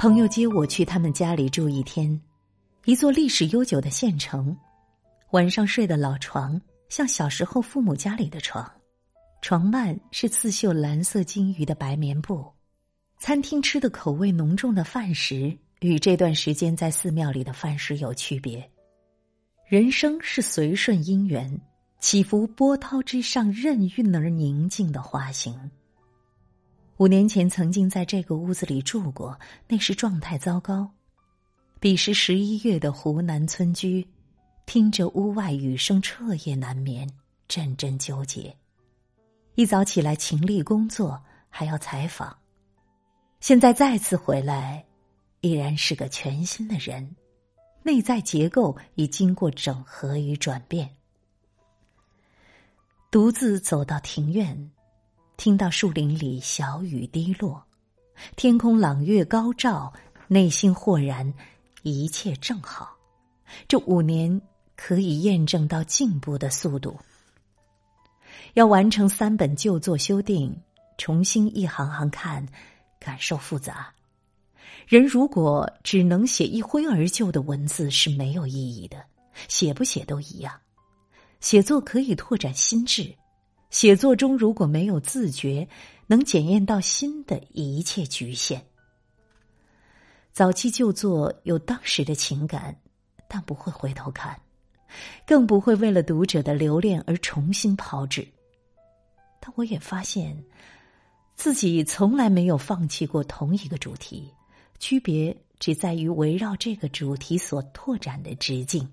朋友接我去他们家里住一天，一座历史悠久的县城。晚上睡的老床像小时候父母家里的床，床幔是刺绣蓝色金鱼的白棉布。餐厅吃的口味浓重的饭食与这段时间在寺庙里的饭食有区别。人生是随顺因缘，起伏波涛之上任运而宁静的花型。五年前曾经在这个屋子里住过，那时状态糟糕。彼时十一月的湖南村居。听着屋外雨声，彻夜难眠，阵阵纠结。一早起来勤力工作，还要采访。现在再次回来，依然是个全新的人，内在结构已经过整合与转变。独自走到庭院，听到树林里小雨滴落，天空朗月高照，内心豁然，一切正好。这五年。可以验证到进步的速度。要完成三本旧作修订，重新一行行看，感受复杂。人如果只能写一挥而就的文字是没有意义的，写不写都一样。写作可以拓展心智，写作中如果没有自觉，能检验到心的一切局限。早期旧作有当时的情感，但不会回头看。更不会为了读者的留恋而重新炮制，但我也发现，自己从来没有放弃过同一个主题，区别只在于围绕这个主题所拓展的直径。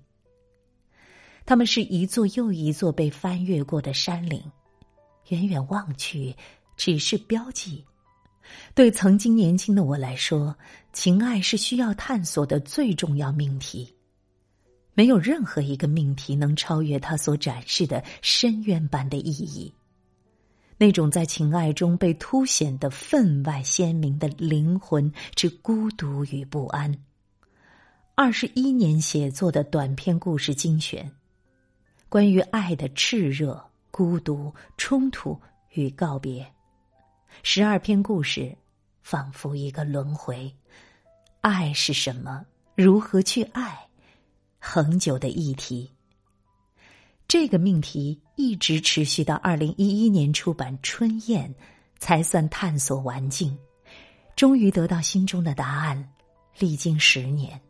他们是一座又一座被翻越过的山岭，远远望去只是标记。对曾经年轻的我来说，情爱是需要探索的最重要命题。没有任何一个命题能超越它所展示的深渊般的意义，那种在情爱中被凸显的分外鲜明的灵魂之孤独与不安。二十一年写作的短篇故事精选，关于爱的炽热、孤独、冲突与告别，十二篇故事，仿佛一个轮回。爱是什么？如何去爱？恒久的议题，这个命题一直持续到二零一一年出版《春燕》，才算探索完尽，终于得到心中的答案。历经十年。